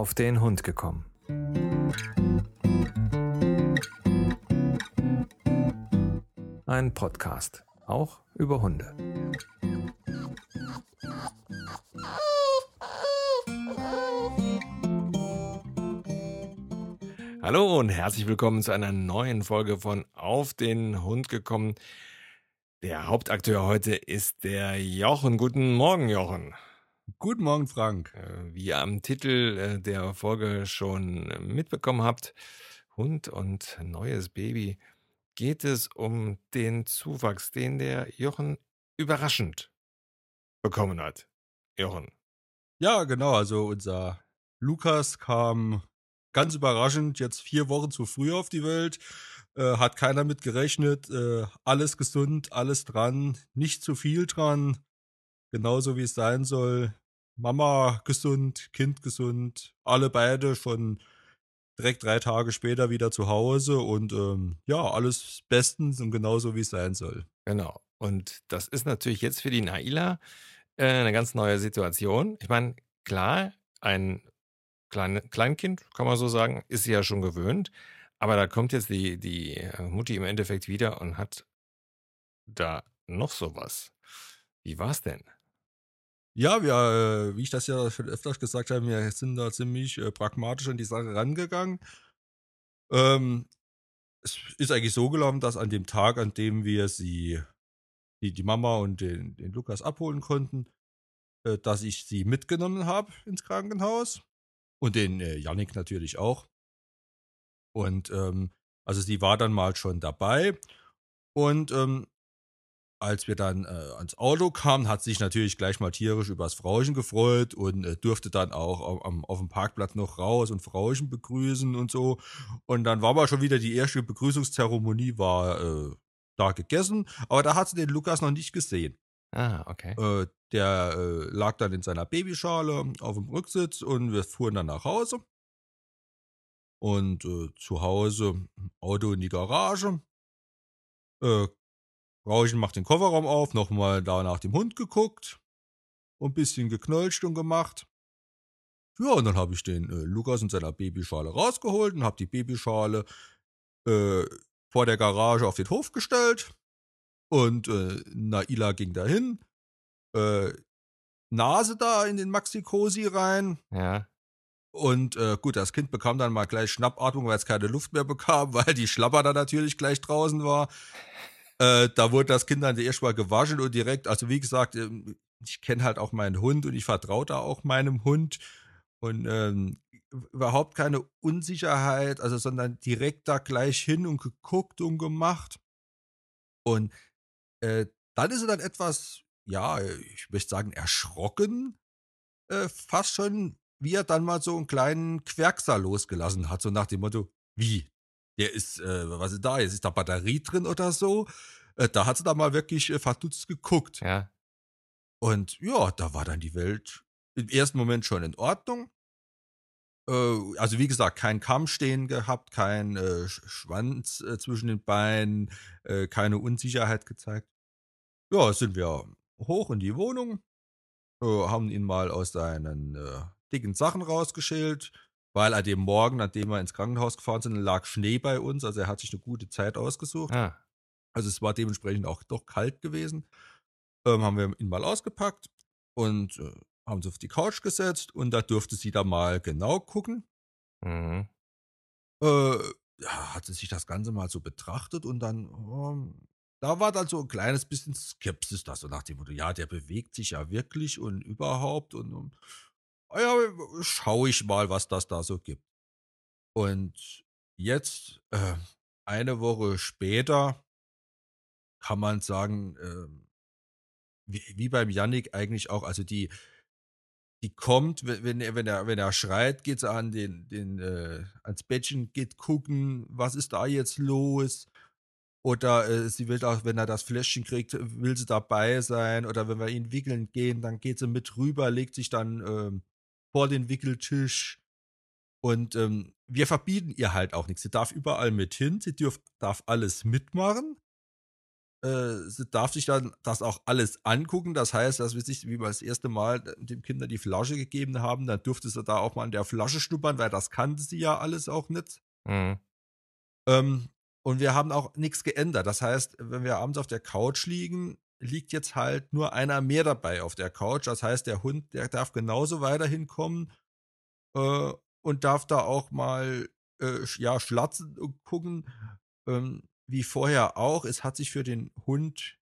auf den Hund gekommen. Ein Podcast, auch über Hunde. Hallo und herzlich willkommen zu einer neuen Folge von Auf den Hund gekommen. Der Hauptakteur heute ist der Jochen. Guten Morgen, Jochen. Guten Morgen, Frank. Äh, wie ihr am Titel äh, der Folge schon mitbekommen habt, Hund und neues Baby, geht es um den Zuwachs, den der Jochen überraschend bekommen hat. Jochen. Ja, genau. Also unser Lukas kam ganz überraschend jetzt vier Wochen zu früh auf die Welt. Äh, hat keiner mit gerechnet. Äh, alles gesund, alles dran, nicht zu viel dran. Genauso wie es sein soll. Mama gesund, Kind gesund, alle beide schon direkt drei Tage später wieder zu Hause und ähm, ja, alles bestens und genauso wie es sein soll. Genau. Und das ist natürlich jetzt für die Naila äh, eine ganz neue Situation. Ich meine, klar, ein kleine, Kleinkind, kann man so sagen, ist sie ja schon gewöhnt. Aber da kommt jetzt die, die äh, Mutti im Endeffekt wieder und hat da noch sowas. Wie war's denn? Ja, wir, äh, wie ich das ja schon öfters gesagt habe, wir sind da ziemlich äh, pragmatisch an die Sache rangegangen. Ähm, es ist eigentlich so gelaufen, dass an dem Tag, an dem wir sie, die, die Mama und den, den Lukas abholen konnten, äh, dass ich sie mitgenommen habe ins Krankenhaus. Und den äh, Yannick natürlich auch. Und ähm, also sie war dann mal schon dabei. Und ähm, als wir dann äh, ans Auto kamen, hat sich natürlich gleich mal tierisch übers Frauchen gefreut und äh, durfte dann auch auf, auf, dem Parkplatz noch raus und Frauchen begrüßen und so. Und dann war mal schon wieder die erste Begrüßungszeremonie war äh, da gegessen, aber da hat sie den Lukas noch nicht gesehen. Ah, okay. Äh, der äh, lag dann in seiner Babyschale auf dem Rücksitz und wir fuhren dann nach Hause. Und äh, zu Hause Auto in die Garage. Rauschen macht den Kofferraum auf, nochmal da nach dem Hund geguckt und ein bisschen geknolscht und gemacht. Ja, und dann habe ich den äh, Lukas in seiner Babyschale rausgeholt und habe die Babyschale äh, vor der Garage auf den Hof gestellt. Und äh, Naila ging dahin, äh, Nase da in den Maxi-Cosi rein. Ja. Und äh, gut, das Kind bekam dann mal gleich Schnappatmung, weil es keine Luft mehr bekam, weil die Schlapper da natürlich gleich draußen war. Äh, da wurde das Kind dann erst mal gewaschen und direkt, also wie gesagt, ähm, ich kenne halt auch meinen Hund und ich vertraue da auch meinem Hund. Und ähm, überhaupt keine Unsicherheit, also sondern direkt da gleich hin und geguckt und gemacht. Und äh, dann ist er dann etwas, ja, ich möchte sagen, erschrocken, äh, fast schon, wie er dann mal so einen kleinen Querkser losgelassen hat, so nach dem Motto, wie? Der ist, äh, was ist da? Jetzt ist da Batterie drin oder so. Äh, da hat sie da mal wirklich äh, verdutzt geguckt. Ja. Und ja, da war dann die Welt im ersten Moment schon in Ordnung. Äh, also wie gesagt, kein Kamm stehen gehabt, kein äh, Schwanz äh, zwischen den Beinen, keine Unsicherheit gezeigt. Ja, sind wir hoch in die Wohnung, haben ihn mal aus seinen dicken Sachen rausgeschält, weil an dem Morgen, an dem wir ins Krankenhaus gefahren sind, lag Schnee bei uns, also er hat sich eine gute Zeit ausgesucht. Ah. Also es war dementsprechend auch doch kalt gewesen. Ähm, haben wir ihn mal ausgepackt und äh, haben sie auf die Couch gesetzt und da durfte sie da mal genau gucken. Mhm. Äh, ja, hat sie sich das Ganze mal so betrachtet und dann, oh, da war dann so ein kleines bisschen Skepsis, da so nach dem Motto, ja, der bewegt sich ja wirklich und überhaupt und, und ja, schau ich mal, was das da so gibt. Und jetzt, äh, eine Woche später, kann man sagen, äh, wie, wie beim Yannick eigentlich auch, also die, die kommt, wenn er, wenn er, wenn er schreit, geht sie an den, den, äh, ans Bettchen, geht gucken, was ist da jetzt los? Oder äh, sie will auch, wenn er das Fläschchen kriegt, will sie dabei sein. Oder wenn wir ihn wickeln gehen, dann geht sie mit rüber, legt sich dann ähm, vor den Wickeltisch. Und ähm, wir verbieten ihr halt auch nichts. Sie darf überall mit hin, sie dürf, darf alles mitmachen. äh, sie darf sich dann das auch alles angucken. Das heißt, dass wir sich, wie wir das erste Mal dem Kinder die Flasche gegeben haben, dann durfte sie da auch mal an der Flasche schnuppern, weil das kannte sie ja alles auch nicht. Mhm. Ähm, und wir haben auch nichts geändert. Das heißt, wenn wir abends auf der Couch liegen, liegt jetzt halt nur einer mehr dabei auf der Couch. Das heißt, der Hund, der darf genauso weiterhin kommen äh, und darf da auch mal äh, ja, schlatzen und gucken. Ähm, wie vorher auch. Es hat sich für den Hund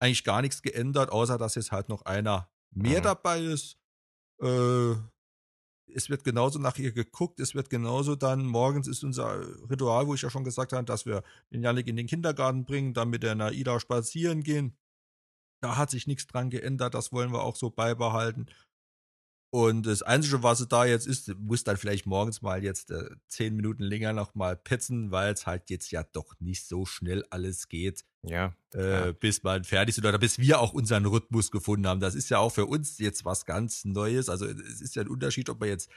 eigentlich gar nichts geändert, außer dass jetzt halt noch einer mehr mhm. dabei ist. Äh, es wird genauso nach ihr geguckt, es wird genauso dann, morgens ist unser Ritual, wo ich ja schon gesagt habe, dass wir den Janik in den Kindergarten bringen, dann mit der Naida spazieren gehen. Da hat sich nichts dran geändert, das wollen wir auch so beibehalten. Und das Einzige, was da jetzt ist, muss dann vielleicht morgens mal jetzt äh, zehn Minuten länger noch mal petzen, weil es halt jetzt ja doch nicht so schnell alles geht. Ja. Äh, bis man fertig ist oder bis wir auch unseren Rhythmus gefunden haben. Das ist ja auch für uns jetzt was ganz Neues. Also es ist ja ein Unterschied, ob man jetzt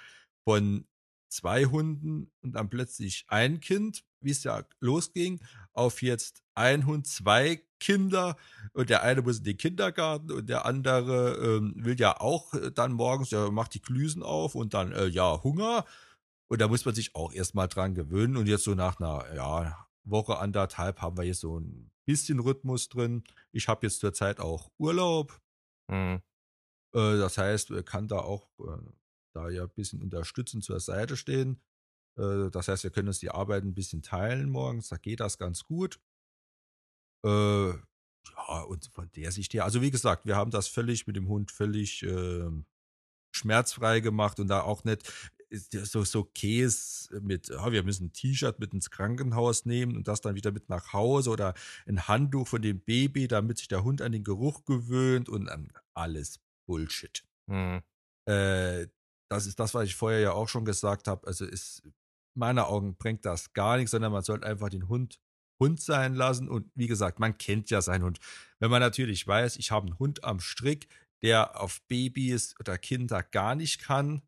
von zwei Hunden und dann plötzlich ein Kind, wie es ja losging, auf jetzt ein Hund, zwei Kinder und der eine muss in den Kindergarten und der andere ähm, will ja auch äh, dann morgens, der macht die Klüsen auf und dann, äh, ja, Hunger. Und da muss man sich auch erstmal dran gewöhnen. Und jetzt so nach einer ja, Woche, anderthalb haben wir jetzt so ein bisschen Rhythmus drin. Ich habe jetzt zurzeit auch Urlaub. Mhm. Äh, das heißt, kann da auch äh, da ja ein bisschen unterstützend zur Seite stehen. Äh, das heißt, wir können uns die Arbeit ein bisschen teilen morgens. Da geht das ganz gut. Äh, ja, und von der Sicht her, also wie gesagt, wir haben das völlig mit dem Hund völlig äh, schmerzfrei gemacht und da auch nicht so, so Käse mit, ja, wir müssen ein T-Shirt mit ins Krankenhaus nehmen und das dann wieder mit nach Hause oder ein Handtuch von dem Baby, damit sich der Hund an den Geruch gewöhnt und ähm, alles Bullshit. Mhm. Äh, das ist das, was ich vorher ja auch schon gesagt habe. Also ist meiner Augen bringt das gar nichts, sondern man sollte einfach den Hund Hund sein lassen. Und wie gesagt, man kennt ja seinen Hund. Wenn man natürlich weiß, ich habe einen Hund am Strick, der auf Babys oder Kinder gar nicht kann,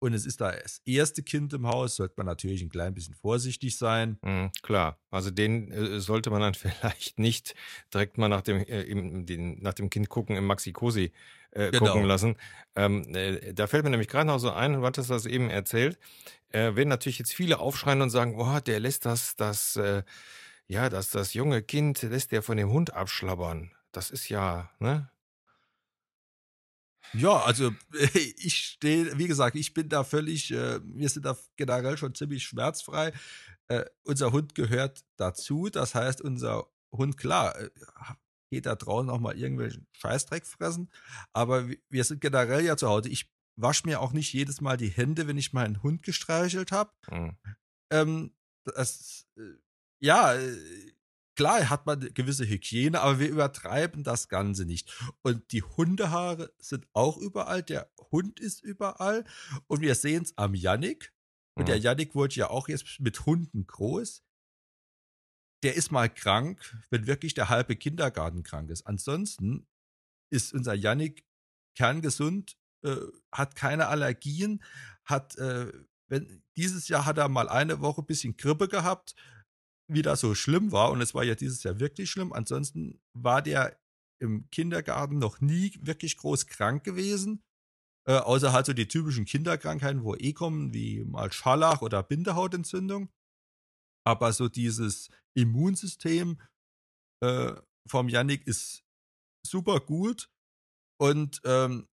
und es ist da das erste Kind im Haus, sollte man natürlich ein klein bisschen vorsichtig sein. Mhm, klar, also den äh, sollte man dann vielleicht nicht direkt mal nach dem, äh, im, den, nach dem Kind gucken im Maxi-Cosi äh, genau. gucken lassen. Ähm, äh, da fällt mir nämlich gerade noch so ein, hattest das eben erzählt, äh, werden natürlich jetzt viele aufschreien und sagen, oh, der lässt das, das, äh, ja, das, das junge Kind lässt der von dem Hund abschlabbern. Das ist ja, ne? Ja, also ich stehe, wie gesagt, ich bin da völlig, äh, wir sind da generell schon ziemlich schmerzfrei. Äh, unser Hund gehört dazu. Das heißt, unser Hund, klar, äh, geht da draußen auch mal irgendwelchen Scheißdreck fressen. Aber wir sind generell ja zu Hause. Ich wasche mir auch nicht jedes Mal die Hände, wenn ich meinen Hund gestreichelt habe. Mhm. Ähm, das, äh, ja, äh, klar hat man eine gewisse Hygiene, aber wir übertreiben das Ganze nicht. Und die Hundehaare sind auch überall, der Hund ist überall. Und wir sehen es am Yannick. Und der Yannick wurde ja auch jetzt mit Hunden groß. Der ist mal krank, wenn wirklich der halbe Kindergarten krank ist. Ansonsten ist unser Yannick kerngesund, äh, hat keine Allergien, hat, äh, wenn, dieses Jahr hat er mal eine Woche ein bisschen Grippe gehabt, wie das so schlimm war. Und es war ja dieses Jahr wirklich schlimm. Ansonsten war der im Kindergarten noch nie wirklich groß krank gewesen. Äh, außer halt so die typischen Kinderkrankheiten, wo eh kommen, wie mal Scharlach oder Bindehautentzündung. Aber so dieses Immunsystem äh, vom Yannick ist super gut. Und ähm,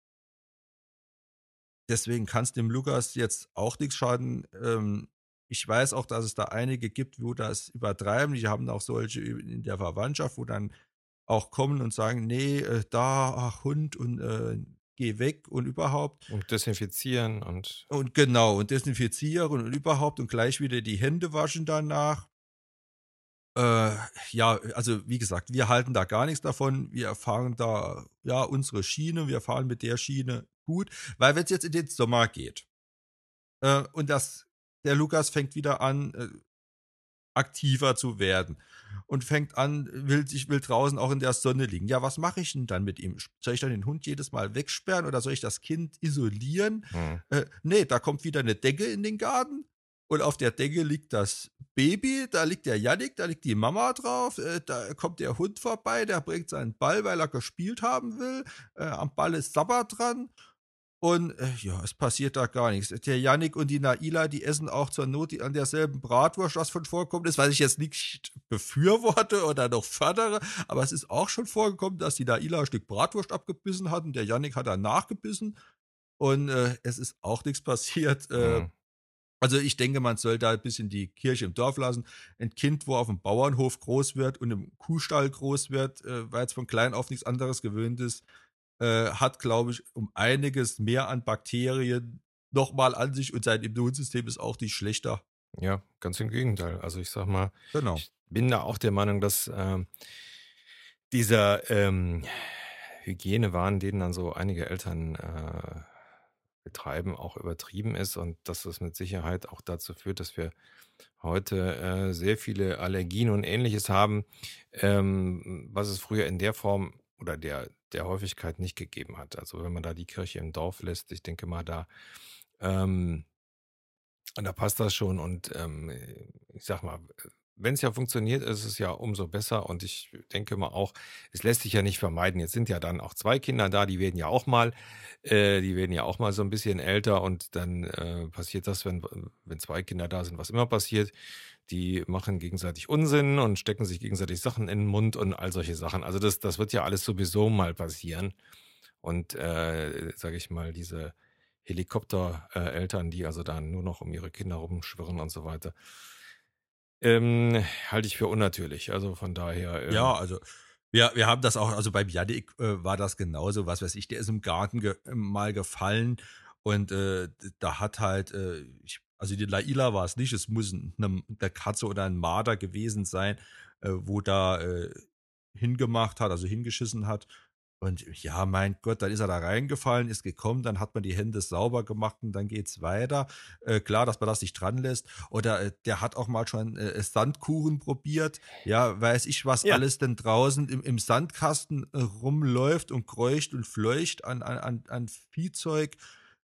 Deswegen kann es dem Lukas jetzt auch nichts schaden. Ähm, ich weiß auch, dass es da einige gibt, wo das übertreiben. Die haben auch solche in der Verwandtschaft, wo dann auch kommen und sagen, nee, äh, da, ach, Hund und äh, geh weg und überhaupt. Und desinfizieren und. Und genau, und desinfizieren und überhaupt und gleich wieder die Hände waschen danach. Äh, ja, also wie gesagt, wir halten da gar nichts davon. Wir fahren da, ja, unsere Schiene, wir fahren mit der Schiene gut, weil wenn es jetzt in den Sommer geht äh, und das, der Lukas fängt wieder an, äh, aktiver zu werden und fängt an, will sich will draußen auch in der Sonne liegen. Ja, was mache ich denn dann mit ihm? Soll ich dann den Hund jedes Mal wegsperren oder soll ich das Kind isolieren? Hm. Äh, nee, da kommt wieder eine Decke in den Garten und auf der Decke liegt das Baby, da liegt der Yannick, da liegt die Mama drauf, äh, da kommt der Hund vorbei, der bringt seinen Ball, weil er gespielt haben will. Äh, am Ball ist Sabber dran. Und äh, ja, es passiert da gar nichts. Der Yannick und die Naila, die essen auch zur Not an derselben Bratwurst, was von vorkommt ist, weil ich jetzt nicht befürworte oder noch fördere, aber es ist auch schon vorgekommen, dass die Naila ein Stück Bratwurst abgebissen hat und der Yannick hat dann nachgebissen und äh, es ist auch nichts passiert. Äh, mhm. Also ich denke, man soll da ein bisschen die Kirche im Dorf lassen. Ein Kind, wo auf dem Bauernhof groß wird und im Kuhstall groß wird, äh, weil es von klein auf nichts anderes gewöhnt ist, äh, hat, glaube ich, um einiges mehr an Bakterien nochmal an sich und sein Immunsystem ist auch nicht schlechter. Ja, ganz im Gegenteil. Also ich sag mal, genau. ich bin da auch der Meinung, dass ähm, dieser ähm, Hygienewahn, den dann so einige Eltern äh, betreiben, auch übertrieben ist und dass das mit Sicherheit auch dazu führt, dass wir heute äh, sehr viele Allergien und ähnliches haben, ähm, was es früher in der Form oder der der Häufigkeit nicht gegeben hat. Also wenn man da die Kirche im Dorf lässt, ich denke mal, da, ähm, da passt das schon. Und ähm, ich sag mal, wenn es ja funktioniert, ist es ja umso besser. Und ich denke mal auch, es lässt sich ja nicht vermeiden. Jetzt sind ja dann auch zwei Kinder da, die werden ja auch mal, äh, die werden ja auch mal so ein bisschen älter und dann äh, passiert das, wenn, wenn zwei Kinder da sind, was immer passiert die machen gegenseitig Unsinn und stecken sich gegenseitig Sachen in den Mund und all solche Sachen. Also das, das wird ja alles sowieso mal passieren. Und äh, sage ich mal, diese Helikoptereltern, die also dann nur noch um ihre Kinder rumschwirren und so weiter, ähm, halte ich für unnatürlich. Also von daher. Ähm, ja, also wir, wir haben das auch, also beim Janik äh, war das genauso, was weiß ich, der ist im Garten ge mal gefallen und äh, da hat halt, äh, ich also die Laila war es nicht, es muss eine, eine Katze oder ein Marder gewesen sein, äh, wo da äh, hingemacht hat, also hingeschissen hat. Und ja, mein Gott, dann ist er da reingefallen, ist gekommen, dann hat man die Hände sauber gemacht und dann geht's weiter. Äh, klar, dass man das nicht dran lässt. Oder äh, der hat auch mal schon äh, Sandkuchen probiert. Ja, weiß ich, was ja. alles denn draußen im, im Sandkasten äh, rumläuft und kreucht und fleucht an, an, an Viehzeug.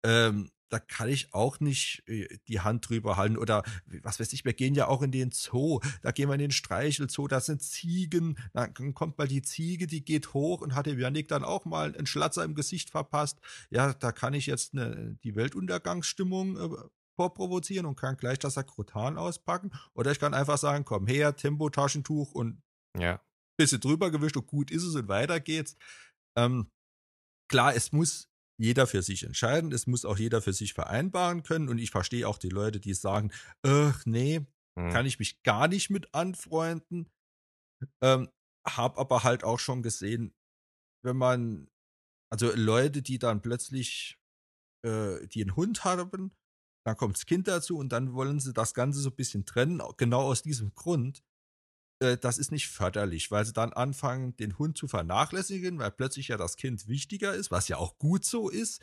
Ähm, da kann ich auch nicht äh, die Hand drüber halten. Oder was weiß ich, wir gehen ja auch in den Zoo. Da gehen wir in den Streichelzoo, da sind Ziegen. Dann kommt mal die Ziege, die geht hoch und hat dem Janik dann auch mal einen Schlatzer im Gesicht verpasst. Ja, da kann ich jetzt eine, die Weltuntergangsstimmung äh, vorprovozieren und kann gleich das Sakrotan auspacken. Oder ich kann einfach sagen, komm her, Tempo, Taschentuch und ja. bisschen drüber gewischt und gut ist es und weiter geht's. Ähm, klar, es muss jeder für sich entscheiden. Es muss auch jeder für sich vereinbaren können. Und ich verstehe auch die Leute, die sagen, ach nee, hm. kann ich mich gar nicht mit anfreunden. Ähm, hab aber halt auch schon gesehen, wenn man, also Leute, die dann plötzlich, äh, die einen Hund haben, dann kommt das Kind dazu und dann wollen sie das Ganze so ein bisschen trennen, genau aus diesem Grund. Äh, das ist nicht förderlich, weil sie dann anfangen, den Hund zu vernachlässigen, weil plötzlich ja das Kind wichtiger ist, was ja auch gut so ist.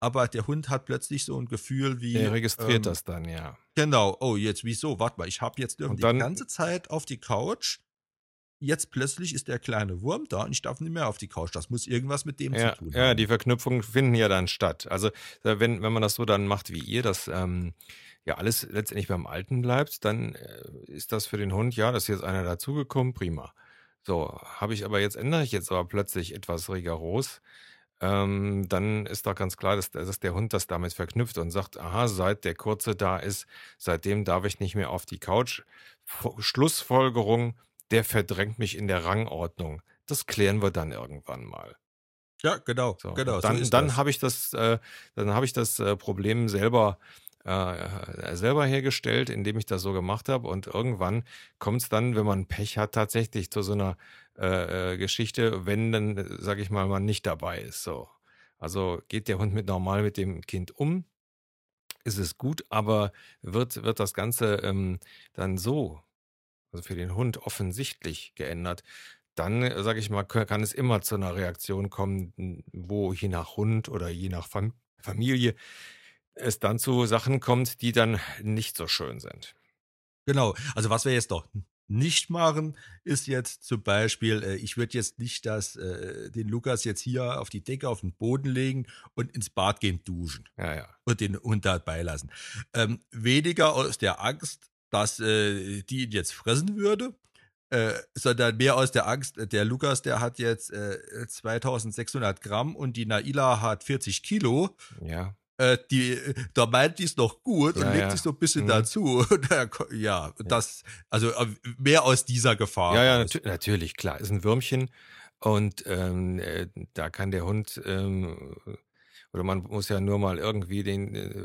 Aber der Hund hat plötzlich so ein Gefühl wie. Er registriert ähm, das dann, ja. Genau. Oh, jetzt wieso? Warte mal, ich habe jetzt irgendwie die ganze Zeit auf die Couch. Jetzt plötzlich ist der kleine Wurm da und ich darf nicht mehr auf die Couch. Das muss irgendwas mit dem ja, zu tun haben. Ja, die Verknüpfungen finden ja dann statt. Also, wenn, wenn man das so dann macht wie ihr, das ähm, ja alles letztendlich beim Alten bleibt, dann äh, ist das für den Hund, ja, das ist jetzt einer dazugekommen, prima. So, habe ich aber jetzt, ändere ich jetzt aber plötzlich etwas rigoros, ähm, dann ist doch ganz klar, dass, dass der Hund das damit verknüpft und sagt, aha, seit der Kurze da ist, seitdem darf ich nicht mehr auf die Couch. Schlussfolgerung, der verdrängt mich in der Rangordnung. Das klären wir dann irgendwann mal. Ja, genau, so, genau. Dann, so dann habe ich das, äh, dann habe ich das äh, Problem selber äh, selber hergestellt, indem ich das so gemacht habe. Und irgendwann kommt es dann, wenn man Pech hat, tatsächlich zu so einer äh, äh Geschichte, wenn dann, sage ich mal, man nicht dabei ist. So. Also geht der Hund mit normal mit dem Kind um, ist es gut, aber wird, wird das Ganze ähm, dann so, also für den Hund offensichtlich geändert, dann, äh, sage ich mal, kann es immer zu einer Reaktion kommen, wo je nach Hund oder je nach Fam Familie es dann zu Sachen kommt, die dann nicht so schön sind. Genau. Also was wir jetzt doch nicht machen, ist jetzt zum Beispiel, äh, ich würde jetzt nicht das, äh, den Lukas jetzt hier auf die Decke auf den Boden legen und ins Bad gehen duschen. Ja, ja. Und den Hund dabei lassen. Ähm, weniger aus der Angst, dass äh, die ihn jetzt fressen würde, äh, sondern mehr aus der Angst, der Lukas, der hat jetzt äh, 2600 Gramm und die Naila hat 40 Kilo. Ja. Äh, die, da meint die es noch gut Ja, und legt ja. sich so ein bisschen Mhm. dazu. Ja, das, also äh, mehr aus dieser Gefahr. Ja, ja, natü natürlich, klar. Ist ein Würmchen und ähm, äh, da kann der Hund ähm, oder man muss ja nur mal irgendwie den äh,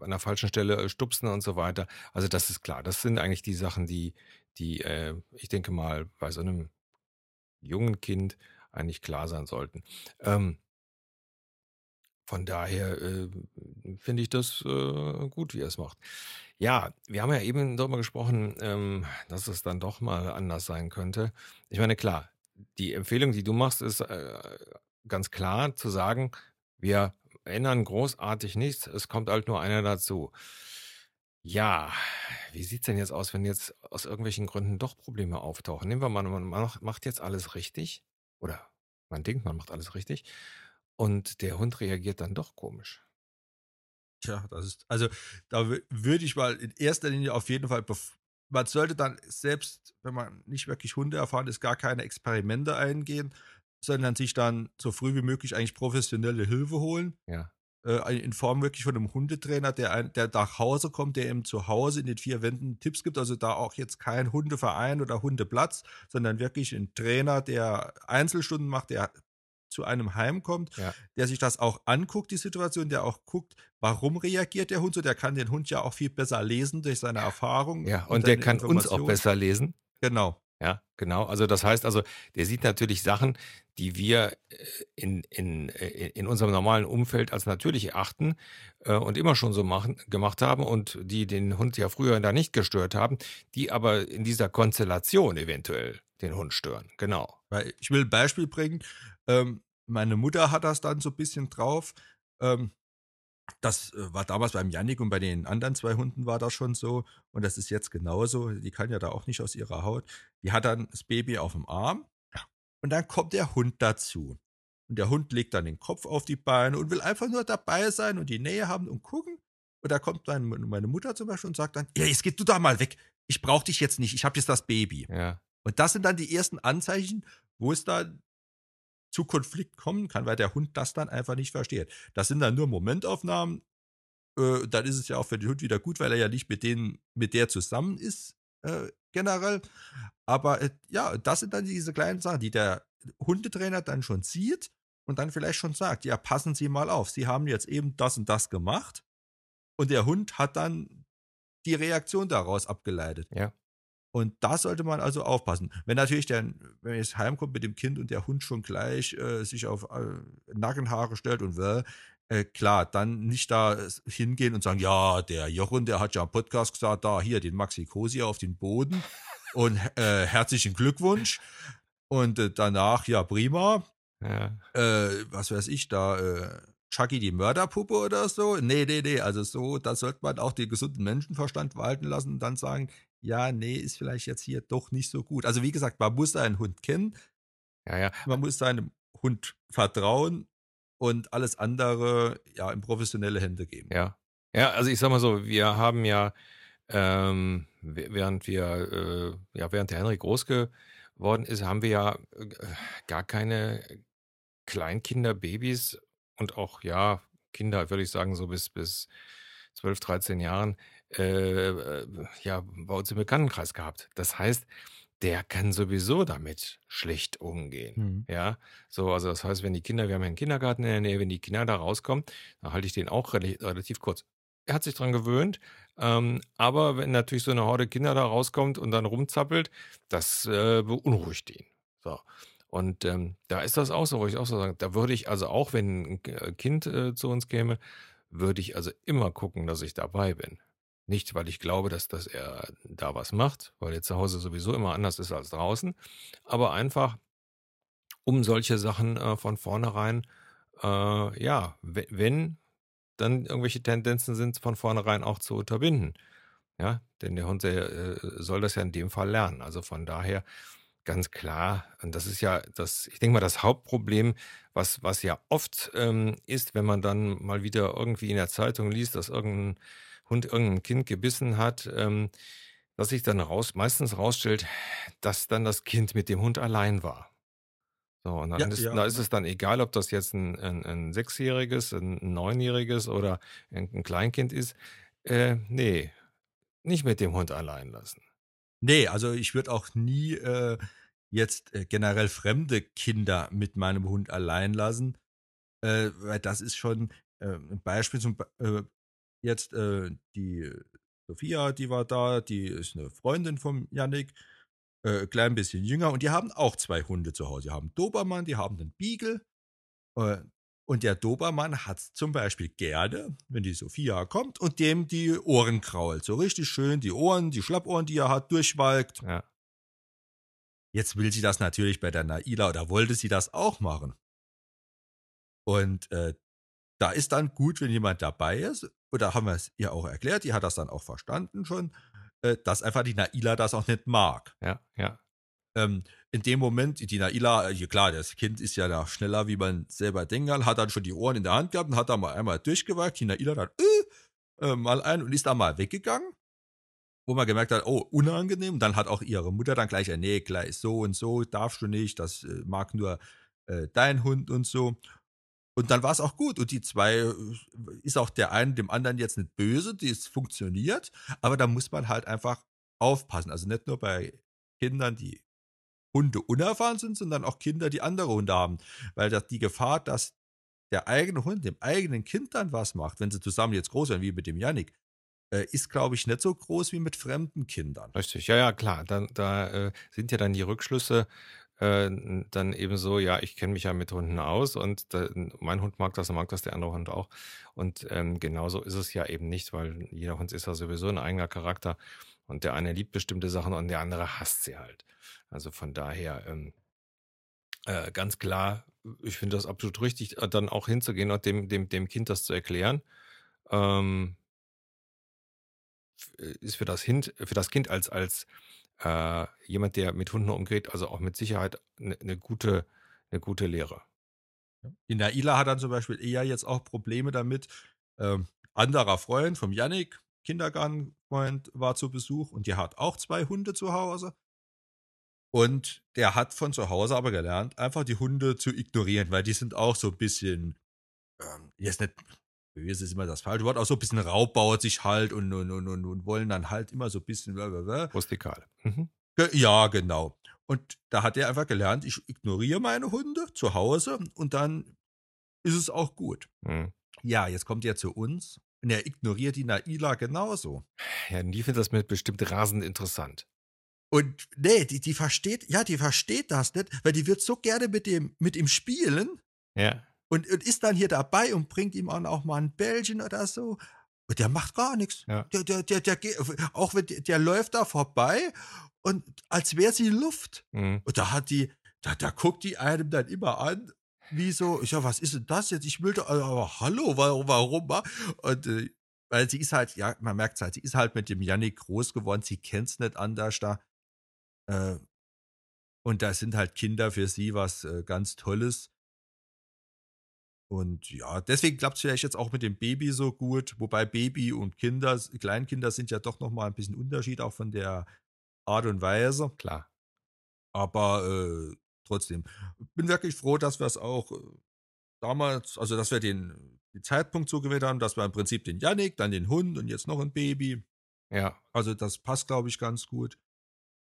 an der falschen Stelle stupsen und so weiter. Also das ist klar. Das sind eigentlich die Sachen, die, die äh, ich denke mal bei so einem jungen Kind eigentlich klar sein sollten. Ähm, von daher äh, finde ich das äh, gut, wie er es macht. Ja, wir haben ja eben darüber gesprochen, ähm, dass es dann doch mal anders sein könnte. Ich meine, klar, die Empfehlung, die du machst, ist äh, ganz klar zu sagen, wir ändern großartig nichts, es kommt halt nur einer dazu. Ja, wie sieht's denn jetzt aus, wenn jetzt aus irgendwelchen Gründen doch Probleme auftauchen? Nehmen wir mal, man macht jetzt alles richtig oder man denkt, man macht alles richtig und der Hund reagiert dann doch komisch. Tja, das ist, also da wü- würde ich mal in erster Linie auf jeden Fall, man sollte dann selbst, wenn man nicht wirklich Hunde erfahren ist, gar keine Experimente eingehen, sondern sich dann so früh wie möglich eigentlich professionelle Hilfe holen. Ja, Äh, in Form wirklich von einem Hundetrainer, der, ein, der nach Hause kommt, der ihm zu Hause in den vier Wänden Tipps gibt. Also da auch jetzt kein Hundeverein oder Hundeplatz, sondern wirklich ein Trainer, der Einzelstunden macht, der zu einem heimkommt, Ja. der sich das auch anguckt, die Situation, der auch guckt, warum reagiert der Hund so. Der kann den Hund ja auch viel besser lesen durch seine Erfahrung. ja, und der seine kann uns auch besser lesen. Genau. Ja, genau. Also das heißt also, der sieht natürlich Sachen, die wir äh, in, in, äh, in unserem normalen Umfeld als natürlich erachten äh, und immer schon so machen, gemacht haben und die den Hund ja früher da nicht gestört haben, die aber in dieser Konstellation eventuell den Hund stören. Genau. Ich will ein Beispiel bringen. Ähm, meine Mutter hat das dann so ein bisschen drauf. Ähm, das äh, war damals beim Yannick und bei den anderen zwei Hunden war das schon so. Und das ist jetzt genauso. Die kann ja da auch nicht aus ihrer Haut. Die hat dann das Baby auf dem Arm und dann kommt der Hund dazu. Und der Hund legt dann den Kopf auf die Beine und will einfach nur dabei sein und die Nähe haben und gucken. Und da kommt dann meine Mutter zum Beispiel und sagt dann, ja, jetzt geh du da mal weg. Ich brauche dich jetzt nicht. Ich habe jetzt das Baby. Ja, Und das sind dann die ersten Anzeichen, wo es dann zu Konflikt kommen kann, weil der Hund das dann einfach nicht versteht. Das sind dann nur Momentaufnahmen. Äh, dann ist es ja auch für den Hund wieder gut, weil er ja nicht mit denen, mit der zusammen ist, äh, generell. Aber äh, ja, das sind dann diese kleinen Sachen, die der Hundetrainer dann schon sieht und dann vielleicht schon sagt, ja, passen Sie mal auf, Sie haben jetzt eben das und das gemacht. Und der Hund hat dann die Reaktion daraus abgeleitet. ja, Und da sollte man also aufpassen. Wenn natürlich dann, wenn jetzt heimkommt mit dem Kind und der Hund schon gleich äh, sich auf äh, Nackenhaare stellt und will, äh, klar, dann nicht da äh, hingehen und sagen, ja, der Jochen, der hat ja im Podcast gesagt, da hier den Maxi Cosi auf den Boden und äh, herzlichen Glückwunsch. Und äh, danach, ja, prima. ja. Äh, was weiß ich, da, äh, Chucky die Mörderpuppe oder so. Nee, nee, nee. Also so, da sollte man auch den gesunden Menschenverstand walten lassen und dann sagen, ja, nee, ist vielleicht jetzt hier doch nicht so gut. Also wie gesagt, man muss seinen Hund kennen, ja, ja. man muss seinem Hund vertrauen und alles andere ja in professionelle Hände geben. Ja. Ja, also ich sag mal so, wir haben ja, ähm, während wir, äh, ja, während der Henry groß geworden ist, haben wir ja äh, gar keine Kleinkinder, Babys und auch, ja, Kinder, würde ich sagen, so bis, bis 12, 13 Jahren, äh, äh, ja, bei uns im Bekanntenkreis gehabt. Das heißt, der kann sowieso damit schlecht umgehen. Mhm. Ja, so, also das heißt, wenn die Kinder, wir haben ja einen Kindergarten in der Nähe, wenn die Kinder da rauskommen, dann halte ich den auch rel relativ kurz. Er hat sich dran gewöhnt, ähm, aber wenn natürlich so eine Horde Kinder da rauskommt und dann rumzappelt, das äh, beunruhigt ihn. So. Und ähm, da ist das auch so, wo ich auch so sagen, da würde ich also auch, wenn ein äh, Kind äh, zu uns käme, würde ich also immer gucken, dass ich dabei bin. Nicht, weil ich glaube, dass, dass er da was macht, weil er zu Hause sowieso immer anders ist als draußen, aber einfach, um solche Sachen äh, von vornherein, äh, ja, we- wenn dann irgendwelche Tendenzen sind, von vornherein auch zu unterbinden. Ja, denn der Hund der, äh, soll das ja in dem Fall lernen. Also von daher ganz klar, und das ist ja das, ich denke mal, das Hauptproblem, was, was ja oft ähm, ist, wenn man dann mal wieder irgendwie in der Zeitung liest, dass irgendein Hund irgendein Kind gebissen hat, ähm, dass sich dann raus, meistens rausstellt, dass dann das Kind mit dem Hund allein war. So, und Ja, dann ist, ja, da ist es dann egal, ob das jetzt ein, ein, ein Sechsjähriges, ein Neunjähriges oder ein, ein Kleinkind ist. Äh, nee, nicht mit dem Hund allein lassen. Nee, also ich würde auch nie äh, jetzt äh, generell fremde Kinder mit meinem Hund allein lassen, äh, weil das ist schon äh, ein Beispiel zum äh, jetzt äh, die Sophia, die war da, die ist eine Freundin von Yannick, äh, klein bisschen jünger und die haben auch zwei Hunde zu Hause. Die haben Dobermann, die haben den Beagle äh, und der Dobermann hat zum Beispiel gerne, wenn die Sophia kommt und dem die Ohren krault. So richtig schön die Ohren, die Schlappohren, die er hat, durchwalkt. Ja, Jetzt will sie das natürlich bei der Naila oder wollte sie das auch machen. Und äh, da ist dann gut, wenn jemand dabei ist, oder haben wir es ihr auch erklärt, die hat das dann auch verstanden schon, äh, dass einfach die Naila das auch nicht mag. ja, ja. Ähm, in dem Moment, die Naila, äh, klar, das Kind ist ja da schneller, wie man selber denken kann, hat dann schon die Ohren in der Hand gehabt und hat da mal einmal durchgewagt. Die Naila dann äh, äh, mal ein und ist da mal weggegangen, wo man gemerkt hat, oh, unangenehm. Und dann hat auch ihre Mutter dann gleich, nee, gleich so und so, darfst du nicht, das äh, mag nur äh, dein Hund und so. Und dann war es auch gut. Und die zwei äh, ist auch der einen dem anderen jetzt nicht böse, die es funktioniert. Aber da muss man halt einfach aufpassen. Also nicht nur bei Kindern, die Hunde unerfahren sind, sondern auch Kinder, die andere Hunde haben. Weil das, die Gefahr, dass der eigene Hund dem eigenen Kind dann was macht, wenn sie zusammen jetzt groß werden, wie mit dem Yannick, äh, ist, glaube ich, nicht so groß wie mit fremden Kindern. Richtig, ja, ja, klar. Dann, da äh, sind ja dann die Rückschlüsse äh, dann eben so, ja, ich kenne mich ja mit Hunden aus und da, mein Hund mag das und mag das der andere Hund auch. Und ähm, genauso ist es ja eben nicht, weil jeder Hund ist ja sowieso ein eigener Charakter und der eine liebt bestimmte Sachen und der andere hasst sie halt. Also von daher ähm, äh, ganz klar, ich finde das absolut richtig, äh, dann auch hinzugehen und dem, dem, dem Kind das zu erklären. Ähm, äh, ist für das, Kind, für das Kind als, als äh, jemand, der mit Hunden umgeht, also auch mit Sicherheit eine ne gute, eine gute Lehre. Die Naila hat dann zum Beispiel eher jetzt auch Probleme damit. Ähm, anderer Freund vom Yannick, Kindergartenfreund, war zu Besuch und der hat auch zwei Hunde zu Hause. Und der hat von zu Hause aber gelernt, einfach die Hunde zu ignorieren, weil die sind auch so ein bisschen, ähm, jetzt nicht böse ist immer das falsche Wort, auch so ein bisschen raubbauert sich halt und, und, und, und, und wollen dann halt immer so ein bisschen. blablabla. Rustikal. Mhm. Ja, genau. Und da hat er einfach gelernt, ich ignoriere meine Hunde zu Hause und dann ist es auch gut. Mhm. Ja, jetzt kommt er zu uns und er ignoriert die Naila genauso. Ja, die findet das mit bestimmt rasend interessant. Und nee, die, die versteht, ja, die versteht das nicht, weil die wird so gerne mit dem, mit ihm spielen Ja, und, und ist dann hier dabei und bringt ihm auch mal ein Bällchen oder so. Und der macht gar nichts. Ja. Der, der, der, der, auch wenn der, der läuft da vorbei und als wäre sie Luft. mhm. Und da hat die, da, da guckt die einem dann immer an, wie so, ich sag, was ist denn das jetzt? Ich will doch, aber hallo, warum, warum? wa? Und äh, weil sie ist halt, ja, man merkt halt, sie ist halt mit dem Yannick groß geworden, sie kennt's nicht anders da. Äh, und da sind halt Kinder für sie was äh, ganz Tolles. Und ja, deswegen klappt es vielleicht jetzt auch mit dem Baby so gut, wobei Baby und Kinder, Kleinkinder sind ja doch nochmal ein bisschen Unterschied, auch von der Art und Weise. klar. Aber äh, trotzdem, bin wirklich froh, dass wir es auch äh, damals, also dass wir den, den Zeitpunkt so gewählt haben, dass wir im Prinzip den Yannick, dann den Hund und jetzt noch ein Baby. Ja, Also das passt, glaube ich, ganz gut.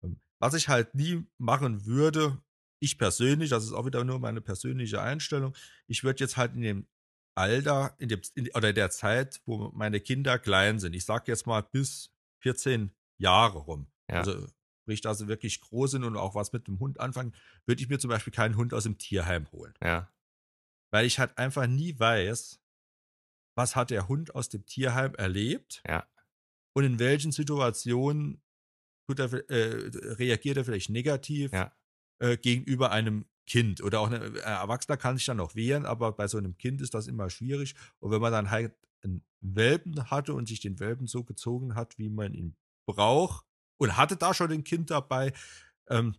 Ähm, Was ich halt nie machen würde, ich persönlich, das ist auch wieder nur meine persönliche Einstellung, ich würde jetzt halt in dem Alter, in dem, in, oder in der Zeit, wo meine Kinder klein sind, ich sag jetzt mal bis 14 Jahre rum, ja, also sprich, dass sie wirklich groß sind und auch was mit dem Hund anfangen, würde ich mir zum Beispiel keinen Hund aus dem Tierheim holen. ja, Weil ich halt einfach nie weiß, was hat der Hund aus dem Tierheim erlebt ja, und in welchen Situationen er, äh, reagiert er vielleicht negativ ja, äh, gegenüber einem Kind. Oder auch ein Erwachsener kann sich dann noch wehren, aber bei so einem Kind ist das immer schwierig. Und wenn man dann halt einen Welpen hatte und sich den Welpen so gezogen hat, wie man ihn braucht und hatte da schon ein Kind dabei, ähm,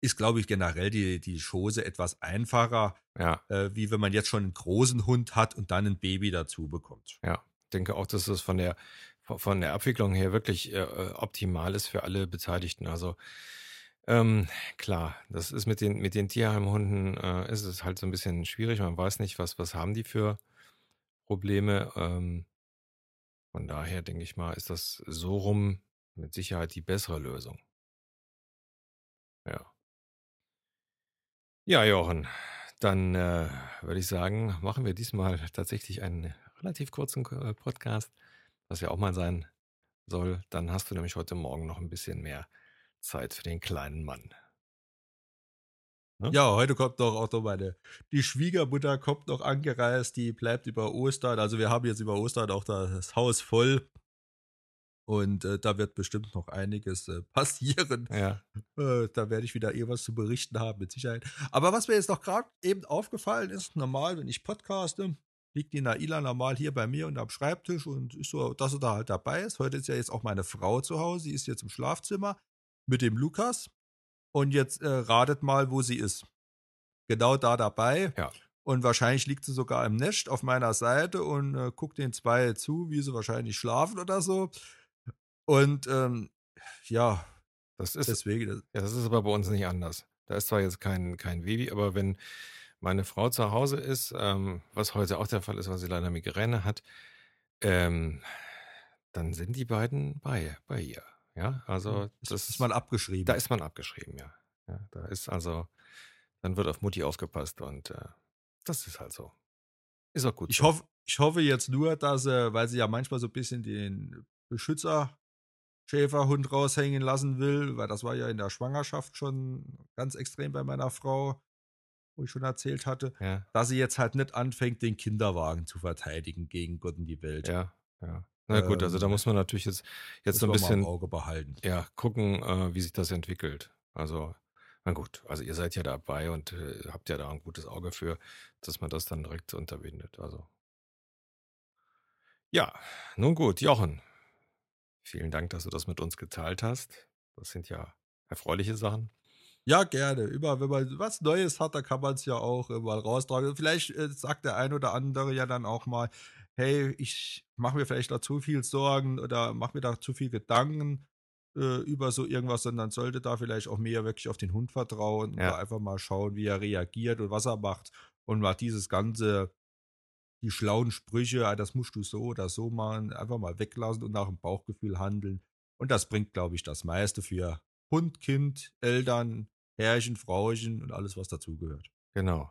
ist, glaube ich, generell die, die Chose etwas einfacher, Ja, äh, wie wenn man jetzt schon einen großen Hund hat und dann ein Baby dazu bekommt. ja. Ich denke auch, dass das von der, von der Abwicklung her wirklich äh, optimal ist für alle Beteiligten. Also ähm, klar, das ist mit den, mit den Tierheimhunden, äh, ist es halt so ein bisschen schwierig. Man weiß nicht, was, was haben die für Probleme. Ähm, von daher denke ich mal, ist das so rum mit Sicherheit die bessere Lösung. Ja. Ja, Jochen, dann äh, würde ich sagen, machen wir diesmal tatsächlich einen relativ kurzen äh, Podcast, was ja auch mal sein soll. Dann hast du nämlich heute Morgen noch ein bisschen mehr Zeit für den kleinen Mann. Ne? Ja, heute kommt noch auch noch meine, die Schwiegermutter kommt noch angereist, die bleibt über Ostern. Also wir haben jetzt über Ostern auch das Haus voll. Und äh, da wird bestimmt noch einiges äh, passieren. Ja, Äh, da werde ich wieder eh was zu berichten haben, mit Sicherheit. Aber was mir jetzt noch gerade eben aufgefallen ist, normal, wenn ich podcaste, liegt die Naila normal hier bei mir und am Schreibtisch und ist so, dass sie da halt dabei ist. Heute ist ja jetzt auch meine Frau zu Hause, sie ist jetzt im Schlafzimmer mit dem Lukas. Und jetzt äh, ratet mal, wo sie ist. Genau da dabei. Ja. Und wahrscheinlich liegt sie sogar im Nest auf meiner Seite und äh, guckt den zwei zu, wie sie wahrscheinlich schlafen oder so. Und ähm, ja, das ist, deswegen, das, ja, das ist aber bei uns nicht anders. Da ist zwar jetzt kein, kein Baby, aber wenn meine Frau zu Hause ist, ähm, was heute auch der Fall ist, weil sie leider Migräne hat, ähm, dann sind die beiden bei, bei ihr. Ja, also das das ist mal abgeschrieben. Da ist man abgeschrieben, ja. ja. Da ist also, dann wird auf Mutti aufgepasst und äh, das ist halt so. Ist auch gut. Ich so. hoffe, ich hoffe jetzt nur, dass, äh, weil sie ja manchmal so ein bisschen den Beschützer-Schäferhund raushängen lassen will, weil das war ja in der Schwangerschaft schon ganz extrem bei meiner Frau, wo ich schon erzählt hatte, Ja, dass sie jetzt halt nicht anfängt, den Kinderwagen zu verteidigen gegen Gott und die Welt. ja, ja. Na gut, also da Ähm, muss man natürlich jetzt, jetzt so ein mal im bisschen Auge behalten. ja, gucken, äh, wie sich das entwickelt. Also, na gut, also ihr seid ja dabei und äh, habt ja da ein gutes Auge für, dass man das dann direkt unterbindet. Also. Ja, nun gut, Jochen. Vielen Dank, dass du das mit uns geteilt hast. Das sind ja erfreuliche Sachen. Ja, gerne. Immer, wenn man was Neues hat, dann kann man es ja auch mal raustragen. Vielleicht äh, sagt der ein oder andere ja dann auch mal, hey, ich mache mir vielleicht da zu viel Sorgen oder mache mir da zu viel Gedanken äh, über so irgendwas, sondern sollte da vielleicht auch mehr wirklich auf den Hund vertrauen und Ja. da einfach mal schauen, wie er reagiert und was er macht und mal dieses ganze, die schlauen Sprüche, ah, das musst du so oder so machen, einfach mal weglassen und nach dem Bauchgefühl handeln. Und das bringt, glaube ich, das meiste für Hund, Kind, Eltern, Herrchen, Frauchen und alles, was dazugehört. Genau.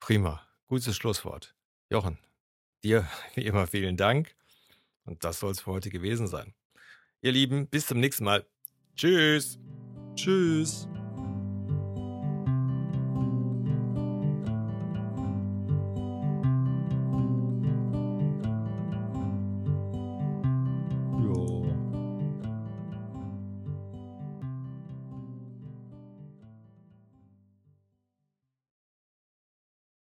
Prima. Gutes Schlusswort. Jochen, dir wie immer vielen Dank. Und das soll es für heute gewesen sein. Ihr Lieben, bis zum nächsten Mal. Tschüss. Tschüss.